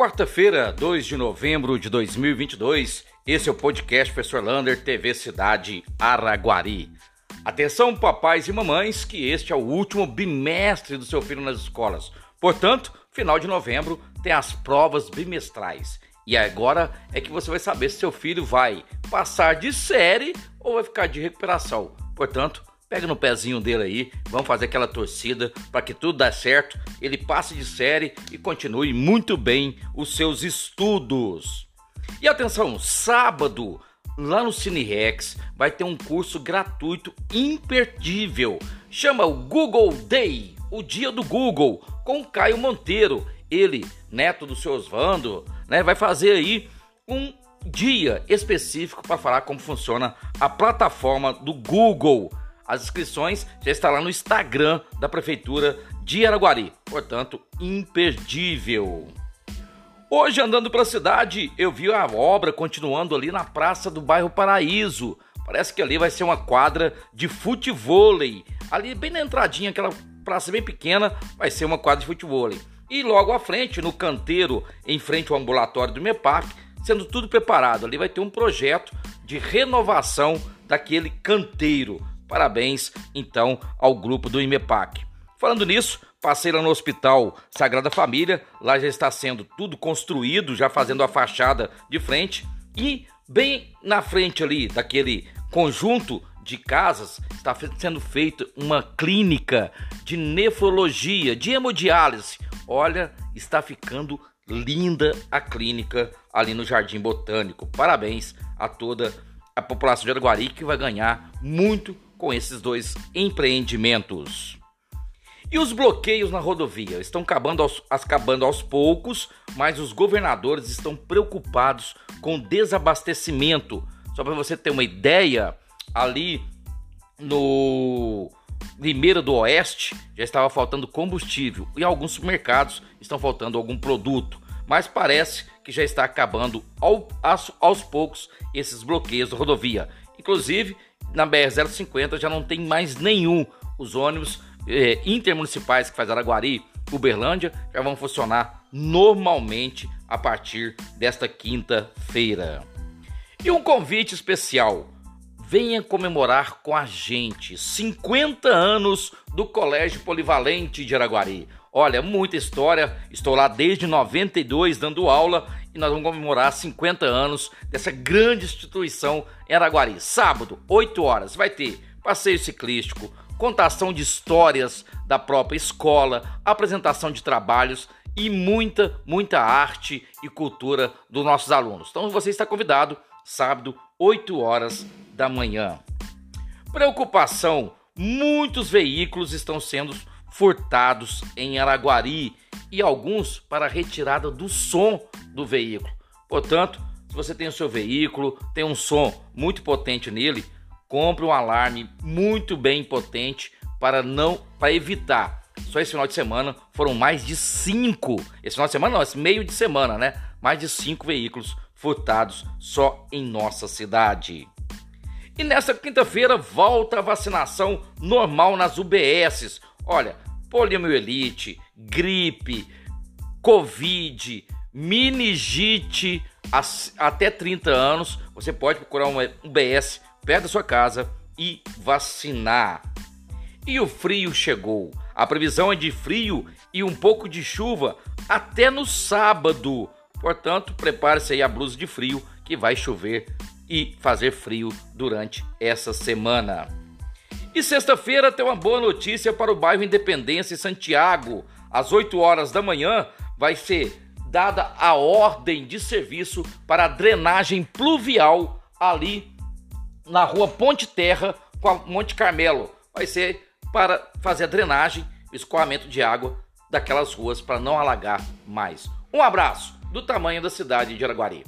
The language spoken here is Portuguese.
Quarta-feira, 2 de novembro de 2022, esse é o podcast Professor Lander, TV Cidade Araguari. Atenção, papais e mamães, que este é o último bimestre do seu filho nas escolas. Portanto, final de novembro tem as provas bimestrais. E agora é que você vai saber se seu filho vai passar de série ou vai ficar de recuperação. Portanto, Pega no pezinho dele aí, vamos fazer aquela torcida para que tudo dê certo, ele passe de série e continue muito bem os seus estudos. E atenção, sábado, lá no Cine Rex, vai ter um curso gratuito imperdível. Chama o Google Day, o dia do Google, com Caio Monteiro. Ele, neto do seu Osvando, né, vai fazer aí um dia específico para falar como funciona a plataforma do Google. As inscrições já estão lá no Instagram da Prefeitura de Araguari, portanto, imperdível. Hoje, andando pela cidade, eu vi a obra continuando ali na praça do bairro Paraíso. Parece que ali vai ser uma quadra de futevôlei. Ali, bem na entradinha, aquela praça bem pequena, vai ser uma quadra de futevôlei. E logo à frente, no canteiro, em frente ao ambulatório do MEPAC, sendo tudo preparado. Ali vai ter um projeto de renovação daquele canteiro. Parabéns, então, ao grupo do IMEPAC. Falando nisso, passei lá no Hospital Sagrada Família, lá já está sendo tudo construído, já fazendo a fachada de frente e bem na frente ali daquele conjunto de casas está sendo feita uma clínica de nefrologia, de hemodiálise. Olha, está ficando linda a clínica ali no Jardim Botânico. Parabéns a toda a população de Araguari que vai ganhar muito com esses dois empreendimentos. E os bloqueios na rodovia estão acabando aos, acabando aos poucos, mas os governadores estão preocupados com desabastecimento. Só para você ter uma ideia, ali no Limeira do Oeste já estava faltando combustível e alguns supermercados estão faltando algum produto. Mas parece que já está acabando ao, aos, aos poucos esses bloqueios da rodovia. Inclusive, na BR-050 já não tem mais nenhum. Os ônibus eh, intermunicipais que faz Araguari, Uberlândia, já vão funcionar normalmente a partir desta quinta-feira. E um convite especial. Venha comemorar com a gente 50 anos do Colégio Polivalente de Araguari. Olha, muita história. Estou lá desde 92 dando aula e nós vamos comemorar 50 anos dessa grande instituição em Araguari. Sábado, 8 horas, vai ter passeio ciclístico, contação de histórias da própria escola, apresentação de trabalhos e muita, muita arte e cultura dos nossos alunos. Então você está convidado, sábado, 8 horas da manhã. Preocupação: muitos veículos estão sendo furtados em Araguari e alguns para retirada do som do veículo. Portanto, se você tem o seu veículo, tem um som muito potente nele, compre um alarme muito bem potente para não para evitar. Só esse final de semana foram mais de cinco. Esse final de semana não, esse meio de semana, né? Mais de cinco veículos furtados só em nossa cidade. E nessa quinta-feira volta a vacinação normal nas UBSs. Olha, poliomielite, gripe, covid, meningite até 30 anos, você pode procurar um UBS perto da sua casa e vacinar. E o frio chegou. A previsão é de frio e um pouco de chuva até no sábado. Portanto, prepare-se aí a blusa de frio que vai chover e fazer frio durante essa semana. E sexta-feira tem uma boa notícia para o bairro Independência em Santiago. Às 8 horas da manhã vai ser dada a ordem de serviço para drenagem pluvial ali na rua Ponte Terra com a Monte Carmelo. Vai ser para fazer a drenagem, escoamento de água daquelas ruas para não alagar mais. Um abraço do tamanho da cidade de Araguari.